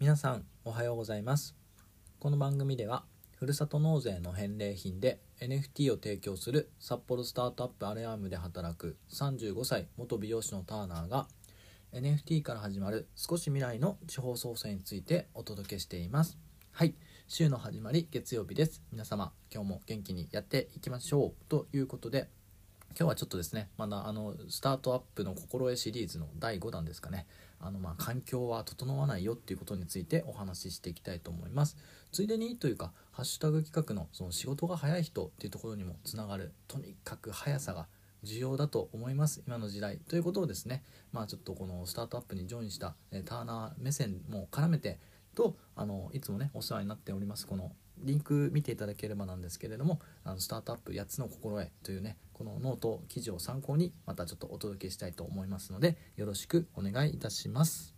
皆さんおはようございます。この番組ではふるさと納税の返礼品で NFT を提供する札幌スタートアップアレアームで働く35歳元美容師のターナーが NFT から始まる少し未来の地方創生についてお届けしています。はい週の始まり月曜日です。皆様今日も元気にやっていきましょう。ということで今日はちょっとですねまだあのスタートアップの心得シリーズの第5弾ですかね。あのまあ環境は整わないよっていうことについてお話ししていきたいと思います。ついでにというかハッシュタグ企画のその仕事が早い人っていうところにもつながるとにかく速さが重要だと思います。今の時代。ということをですねまあちょっとこのスタートアップにジョインしたターナー目線も絡めてとあのいつもねお世話になっておりますこのリンク見ていただければなんですけれどもあのスタートアップ8つの心得というねこのノート記事を参考にまたちょっとお届けしたいと思いますのでよろしくお願いいたします。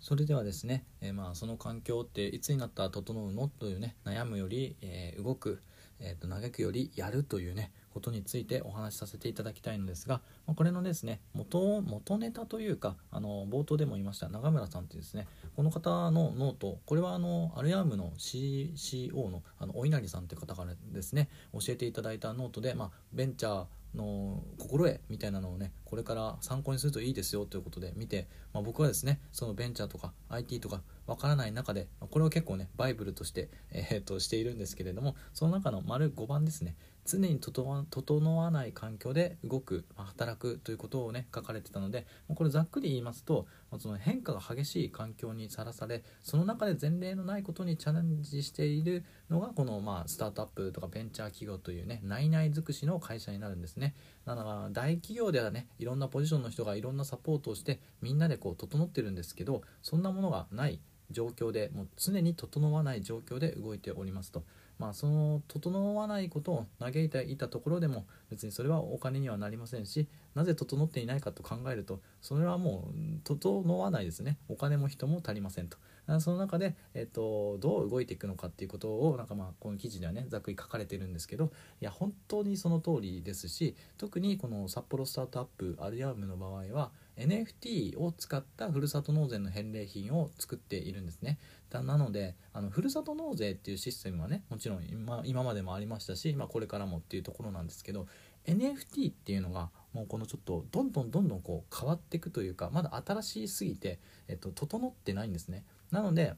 それではですね、えー、まあその環境っていつになったら整うの？というね悩むより、えー、動く、えーと、嘆くよりやるというねことについてお話しさせていただきたいのですが、ま、これのですね元元ネタというかあの冒頭でも言いました永村さんってですねこの方のノートこれはあのアルヤムの CCO のあのお稲荷さんって方からですね教えていただいたノートで、まあ、ベンチャーの心得みたいなのをねこれから参考にするといいですよということで見て、まあ、僕はですねそのベンチャーとか IT とかわからない中でこれを結構ねバイブルとして、えー、っとしているんですけれどもその中の丸5番ですね常に整わない環境で動く、まあ、働くということをね書かれてたのでこれざっくり言いますとその変化が激しい環境にさらされその中で前例のないことにチャレンジしているのがこの、まあ、スタートアップとかベンチャー企業というね内々尽くしの会社になるんですねだから大企業ではねいろんなポジションの人がいろんなサポートをしてみんなでこう整ってるんですけどそんなものがない状況でもう常に整わない状況で動いておりますと。まあ、その整わないことを嘆いていたところでも別にそれはお金にはなりませんしなぜ整っていないかと考えるとそれはもう整わないですね。お金も人も足りませんと。その中で、えっと、どう動いていくのかっていうことをなんかまあこの記事ではねざっくり書かれてるんですけどいや本当にその通りですし特にこの札幌スタートアップアルヤームの場合は NFT を使ったふるさと納税の返礼品を作っているんですね。だなのであのふるさと納税っていうシステムはねもちろん今今までもありましたし、まあ、これからもっていうところなんですけど NFT っていうのがもうこのちょっとどんどんどんどんこう変わっていくというかまだ新しすぎて、えっと、整ってないんですね。なので、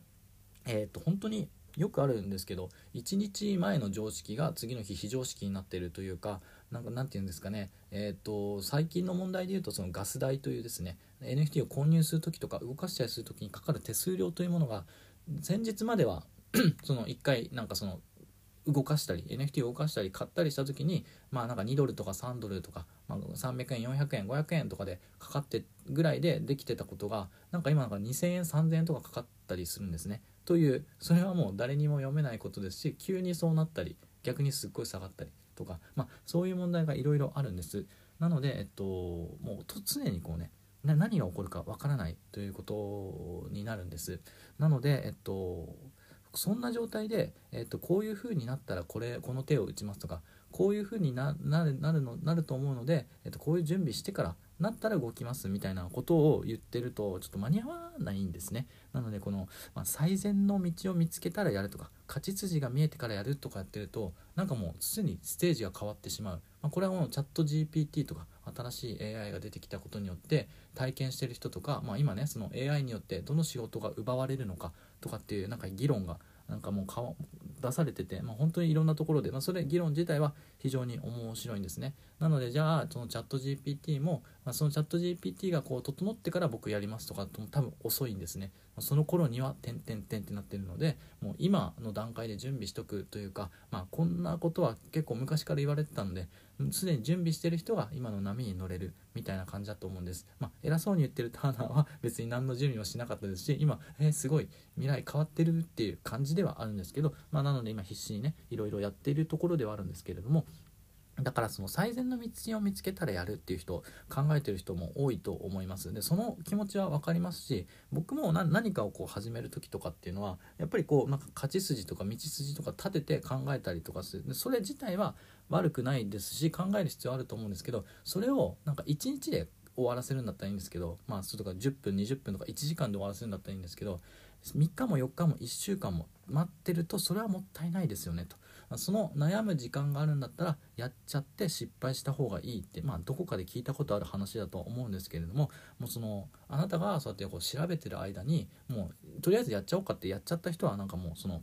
えっと、本当によくあるんですけど1日前の常識が次の日非常識になってるというかなんかなんて言うんですかね。えっ、ー、と最近の問題で言うとそのガス代というですね NFT を購入する時とか動かしたりする時にかかる手数料というものが先日までは その1回なんかその動かしたり NFT を動かしたり買ったりした時にまあなんか2ドルとか3ドルとか、まあ、300円400円500円とかでかかってぐらいでできてたことがなんか今なんか2000円3000円とかかかったりするんですね。というそれはもう誰にも読めないことですし急にそうなったり逆にすっごい下がったりとか、まあ、そういう問題がいろいろあるんです。なので、えっと、もう常にこうね何が起こるかわからないということになるんです。なので、えっと、そんな状態で、えっと、こういう風になったらこれこの手を打ちますとかこういう風にななるなるのなると思うので、えっと、こういう準備してからなったら動きますみたいなことを言ってるとちょっと間に合わないんですね。なのでこの、まあ、最善の道を見つけたらやるとか勝ち筋が見えてからやるとかやってるとなんかもうすでにステージが変わってしまう、まあ、これはもうチャット GPT とか新しい AI が出てきたことによって体験してる人とか、まあ、今ねその AI によってどの仕事が奪われるのかとかっていうなんか議論がなんかもう出されてて、まあ、本当にいろんなところで、まあ、それ議論自体は非常に面白いんですね。なのでじゃあそのチャット GPT も、まあ、そのチャット GPT がこう整ってから僕やりますとかと多分遅いんですねその頃には点点点ってなってるのでもう今の段階で準備しとくというか、まあ、こんなことは結構昔から言われてたのですでに準備してる人が今の波に乗れるみたいな感じだと思うんです。まあ、偉そうに言ってるターナーは別に何の準備もしなかったですし今、えー、すごい未来変わってるっていう感じではあるんですけど、まあ、なので今必死にねいろいろやっているところではあるんですけれどもだからその最善の道を見つけたらやるっていう人考えてる人も多いと思います。でその気持ちは分かりますし僕も何かをこう始める時とかっていうのはやっぱりこうなんか勝ち筋とか道筋とか立てて考えたりとかする。でそれ自体は悪くないですし考える必要あると思うんですけどそれをなんか一日で終わらせるんだったらいいんですけどまあそれとか10分20分とか1時間で終わらせるんだったらいいんですけど3日も4日も1週間も待ってるとそれはもったいないですよねと。その悩む時間があるんだったらやっちゃって失敗した方がいいってまあどこかで聞いたことある話だと思うんですけれどももうそのあなたがそうやってこう調べてる間にもうとりあえずやっちゃおうかってやっちゃった人はなんかもうその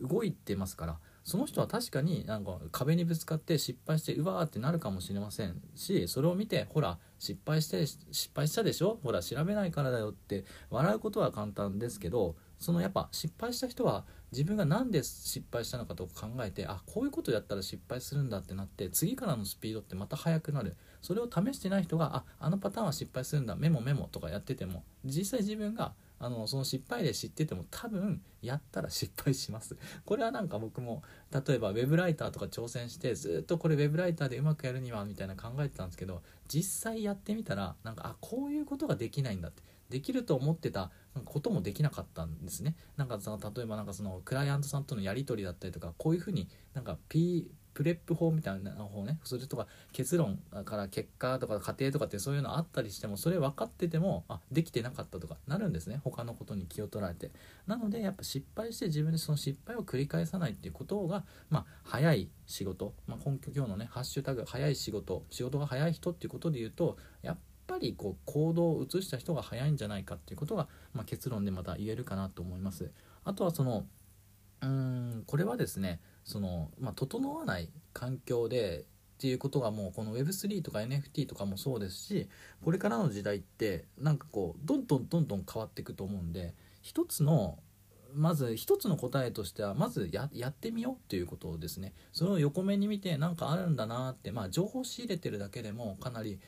動いてますからその人は確かになんか壁にぶつかって失敗してうわーってなるかもしれませんしそれを見てほら失敗して失敗したでしょ？ほら調べないからだよって笑うことは簡単ですけどそのやっぱ失敗した人は自分が何で失敗したのかと考えてあこういうことやったら失敗するんだってなって次からのスピードってまた速くなる。それを試してない人がああのパターンは失敗するんだ。メモメモとかやってても実際自分があのその失敗で知ってても多分やったら失敗します。これはなんか僕も例えば web ライターとか挑戦してずっとこれ web ライターでうまくやるにはみたいな考えてたんですけど実際やってみたらなんかあこういうことができないんだって。できると思ってたこともできなかったんですね。なんかその例えばなんかそのクライアントさんとのやり取りだったりとかこういうふうになんか P プレップ法みたいな方ねそれとか結論から結果とか過程とかってそういうのあったりしてもそれ分かっててもあできてなかったとかなるんですね。他のことに気を取られて。なのでやっぱ失敗して自分でその失敗を繰り返さないっていうことがまあ早い仕事、まあ、根拠今日のねハッシュタグ早い仕事仕事が早い人っていうことで言うとやっぱりこう行動を移した人が早いんじゃないかっていうことが、まあ、結論でまた言えるかなと思います。あとはそのうんこれはですねその、まあ、整わない環境でっていうことがもうこの Web3 とか NFT とかもそうですしこれからの時代ってなんかこうどんどんどんどん変わっていくと思うんで一つのまず一つの答えとしてはまずやってみようっていうことをですね。それを横目に見て何かあるんだなってまあ情報仕入れてるだけでもかなり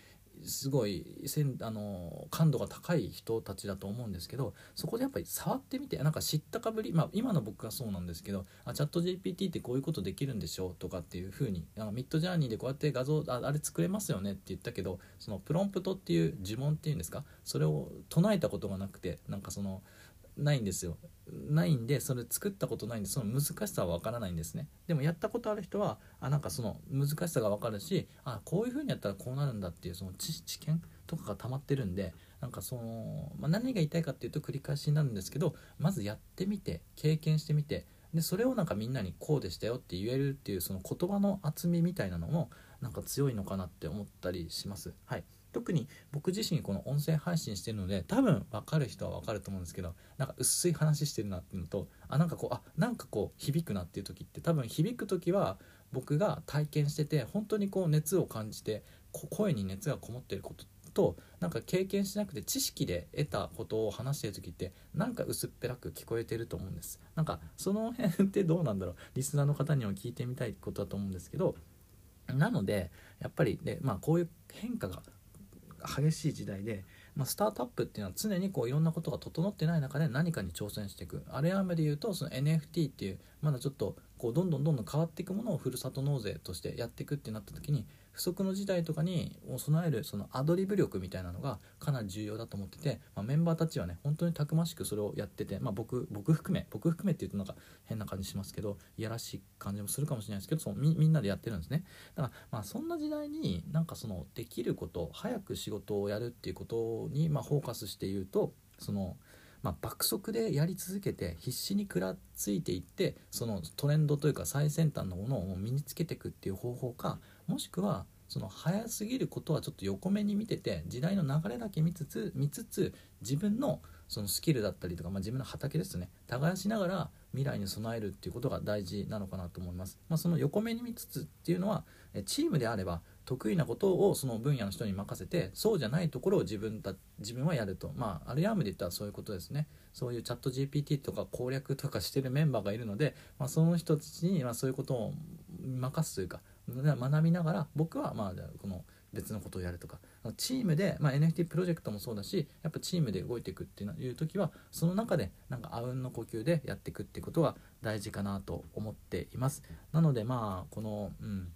すごいせんあの感度が高い人たちだと思うんですけどそこでやっぱり触ってみてなんか知ったかぶり、まあ、今の僕がそうなんですけどあチャット GPT ってこういうことできるんでしょとかっていうふうになんかミッドジャーニーでこうやって画像ああれ作れますよねって言ったけどそのプロンプトっていう呪文っていうんですか？それを唱えたことがなくてなんかそのないんですよ。ないんでそれ作ったことないんでその難しさは分からないんですね。でもやったことある人はあなんかその難しさが分かるしあこういう風にやったらこうなるんだっていうその知知見とかが溜まってるんでなんかその、まあ、何が言いたいかっていうと繰り返しになるんですけどまずやってみて経験してみてでそれをなんかみんなにこうでしたよって言えるっていうその言葉の厚みみたいなのもなんか強いのかなって思ったりします。はい。特に僕自身この音声配信してるので多分分かる人は分かると思うんですけどなんか薄い話してるなっていうのとあなんかこうあなんかこう響くなっていう時って多分響く時は僕が体験してて本当にこう熱を感じて声に熱がこもってることとなんか経験しなくて知識で得たことを話してる時ってなんか薄っぺらく聞こえてると思うんです。なんかその辺ってどうなんだろう。リスナーの方には聞いてみたいことだと思うんですけどなのでやっぱりでまあこういう変化が激しい時代で、まあ、スタートアップっていうのは常にこういろんなことが整ってない中で何かに挑戦していく。あれやめで言うとその NFT っていうまだちょっとこうどんどんどんどん変わっていくものをふるさと納税としてやっていくってなった時に不測の事態とかに備えるそのアドリブ力みたいなのがかなり重要だと思ってて、まあ、メンバーたちはね本当にたくましくそれをやってて、まあ、僕僕含め僕含めって言うとなんか変な感じしますけどいやらしい感じもするかもしれないですけどそのみみんなでやってるんですね。だからまあそんな時代になんかそのできること早く仕事をやるっていうことにまあフォーカスして言うとそのまあ、爆速でやり続けて必死に食らっついていってそのトレンドというか最先端のものを身につけていくっていう方法かもしくはその早すぎることはちょっと横目に見てて時代の流れだけ見つつ見つつ自分のそのスキルだったりとか、まあ、自分の畑ですね。耕しながら未来に備えるっていうことが大事なのかなと思います、まあ、その横目に見つつっていうのはチームであれば得意なことをその分野の人に任せてそうじゃないところを自分だ自分はやると。まあアルヤームで言ったらそういうことですね。そういうチャット GPT とか攻略とかしてるメンバーがいるので、まあ、その人たちにまそういうことを任すというか学びながら僕はまあこの別のことをやるとかチームで、まあ、NFT プロジェクトもそうだしやっぱチームで動いていくっていう時はその中でなんかあうんの呼吸でやっていくってことが大事かなと思っています。なのでまあこのうん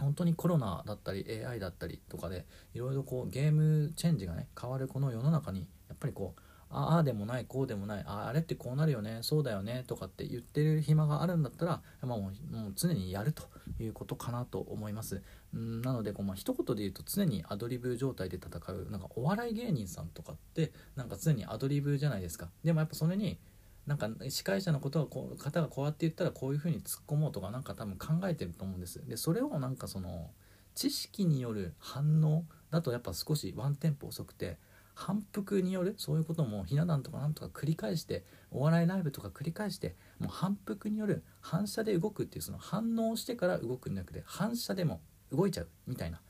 本当にコロナだったり AI だったりとかでいろいろこうゲームチェンジがね変わるこの世の中にやっぱりこうああでもないこうでもないああれってこうなるよねそうだよねとかって言ってる暇があるんだったら、まあ、もうもう常にやるということかなと思います。うんなのでこう、まあ一言で言うと常にアドリブ状態で戦う。なんかお笑い芸人さんとかってなんか常にアドリブじゃないですか。でもやっぱそれになんか司会者のことがこう方がこうやって言ったらこういうふうに突っ込もうとかなんか多分考えてると思うんです。でそれをなんかその知識による反応だとやっぱ少しワンテンポ遅くて反復によるそういうこともひな壇とかなんとか繰り返してお笑いライブとか繰り返してもう反復による反射で動くっていうその反応してから動くんじゃなくて反射でも動いちゃうみたいな。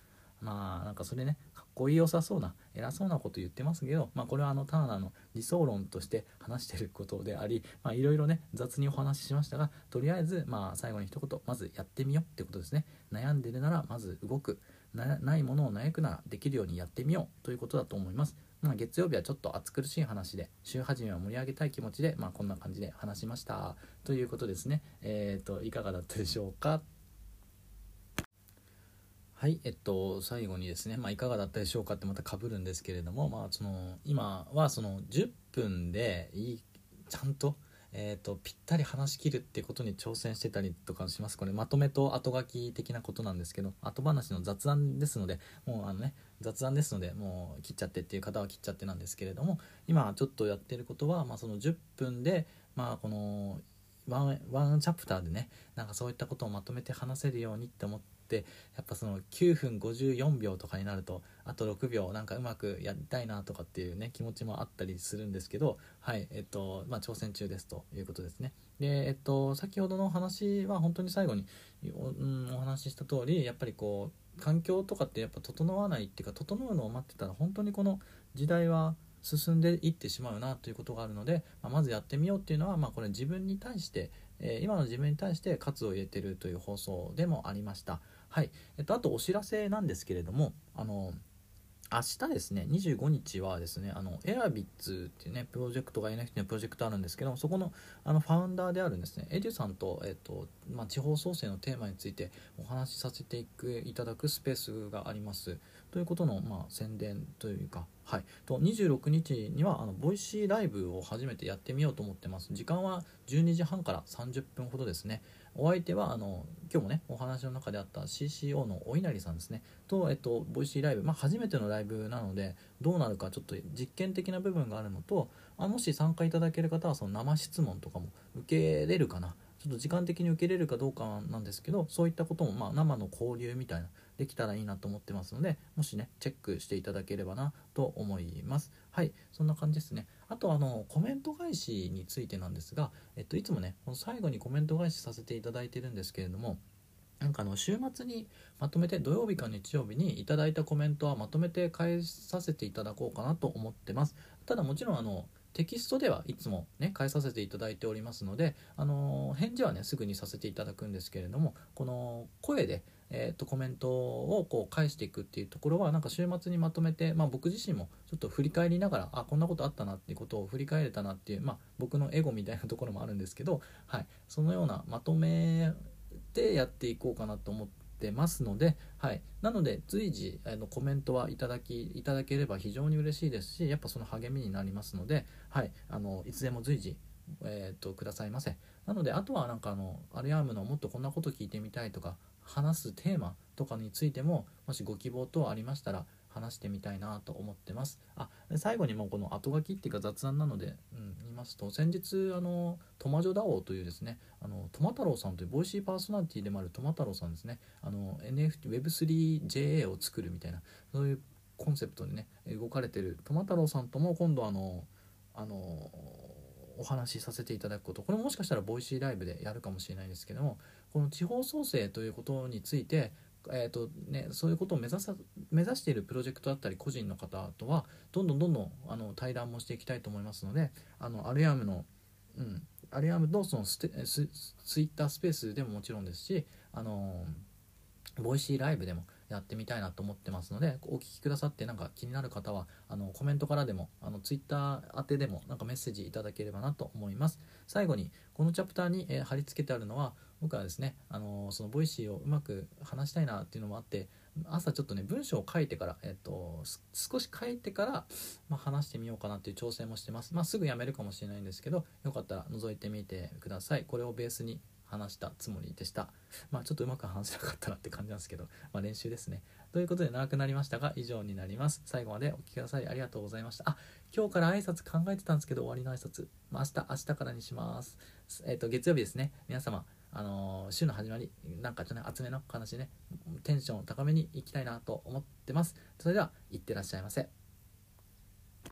まあなんかそれねかっこいい良さそうな偉そうなこと言ってますけど、まあ、これはあのターナーの理想論として話してることであり いろいろね雑にお話ししましたがとりあえずまあ最後に一言まずやってみようってことですね。悩んでるならまず動く。ないものを悩くならできるようにやってみようということだと思います。まあ、月曜日はちょっと暑苦しい話で週始めは盛り上げたい気持ちで、まあ、こんな感じで話しました。ということですね。えっ、ー、といかがだったでしょうか？はいえっと最後にですね、まあ、いかがだったでしょうかってまたかぶるんですけれども、まあ、その今はその10分でいいちゃんとえーと、ぴったり話し切るっていうことに挑戦してたりとかします。これまとめと後書き的なことなんですけど後話の雑談ですのでもうあのね雑談ですのでもう切っちゃってっていう方は切っちゃってなんですけれども今ちょっとやってることは、まあ、その10分でまあこのワンワンチャプターでねなんかそういったことをまとめて話せるようにって思ってってやっぱその9分54秒とかになるとあと6秒なんかうまくやりたいなとかっていうね気持ちもあったりするんですけどはいえっとまあ挑戦中ですということですねでえっと先ほどの話は本当に最後にお,、うん、お話しした通りやっぱりこう環境とかってやっぱ整わないっていうか整うのを待ってたら本当にこの時代は進んでいってしまうなということがあるので、まあ、まずやってみようっていうのは、まあ、これ自分に対して、えー、今の自分に対して喝を入れてるという放送でもありました。はい、えっと、あとお知らせなんですけれどもあの明日ですね25日はですねあのエアビッツっていうねプロジェクトが NFT のプロジェクトあるんですけどそこのあのファウンダーであるんですねエデュさんと,、えっとまあ、地方創生のテーマについてお話しさせていくいただくスペースがあります。ということの、まあ、宣伝というか、はい、と26日にはあの Voicy ライブを初めてやってみようと思ってます。時間は12時半から30分ほどですね。お相手はあの今日もねお話の中であった CCO のお稲荷さんですね。と、えっと、 Voicy ライブ、まあ、初めてのライブなのでどうなるかちょっと実験的な部分があるのとあもし参加いただける方はその生質問とかも受けれるかな。ちょっと時間的に受けれるかどうかなんですけどそういったこともま生の交流みたいなできたらいいなと思ってますのでもしねチェックしていただければなと思います。はいそんな感じですね。あとあのコメント返しについてなんですが、えっと、いつもねこの最後にコメント返しさせていただいてるんですけれどもなんかあの週末にまとめて土曜日か日曜日にいただいたコメントはまとめて返させていただこうかなと思ってます。ただもちろんあのテキストではいつもね返させていただいておりますのであの返事はねすぐにさせていただくんですけれどもこの声でえーと、コメントをこう返していくっていうところはなんか週末にまとめて、まあ、僕自身もちょっと振り返りながらあこんなことあったなっていうことを振り返れたなっていう、まあ、僕のエゴみたいなところもあるんですけど、はい、そのようなまとめでやっていこうかなと思ってますので、はい、なので随時あのコメントはいただきいただければ非常に嬉しいですしやっぱその励みになりますので、はい、あのいつでも随時えーと、くださいませ。なのであとはなんかあのアルアームのもっとこんなこと聞いてみたいとか話すテーマとかについてももしご希望等ありましたら話してみたいなと思ってます。あ最後にもうこの後書きっていうか雑談なので、うん、言いますと先日あのトマジョダオというですねあのトマ太郎さんというボイシーパーソナリティでもあるトマ太郎さんですねあの NFT Web3JA を作るみたいなそういうコンセプトでね動かれてるトマ太郎さんとも今度あのあのお話しさせていただくこと。これもしかしたら Voicy ライブでやるかもしれないですけどもこの地方創生ということについてえーとね、そういうことを目指さ目指しているプロジェクトだったり個人の方とはどんどんどんどんあの対談もしていきたいと思いますのであのアルヤムの、うん、アルヤムのそのステスツイッタースペースでももちろんですしあの Voicy ライブでもやってみたいなと思ってますのでお聞きくださってなんか気になる方はあのコメントからでもあのツイッター宛てでもなんかメッセージいただければなと思います。最後にこのチャプターに、えー、貼り付けてあるのは僕はですねあのその Voicy をうまく話したいなっていうのもあって朝ちょっとね文章を書いてから、えっと、少し書いてから、まあ、話してみようかなっていう調整もしてます、まあ、すぐやめるかもしれないんですけどよかったら覗いてみてください。これをベースに話したつもりでした。まあちょっとうまく話せなかったなって感じなんですけど、まあ、練習ですね。ということで長くなりましたが以上になります。最後までお聴きくださりありがとうございました。あ今日から挨拶考えてたんですけど終わりの挨拶、まあ、明日明日からにします。えっ、と月曜日ですね。皆様あの、週の始まりなんかちょっとね厚めの話ね。テンションを高めにいきたいなと思ってます。それではいってらっしゃいませ。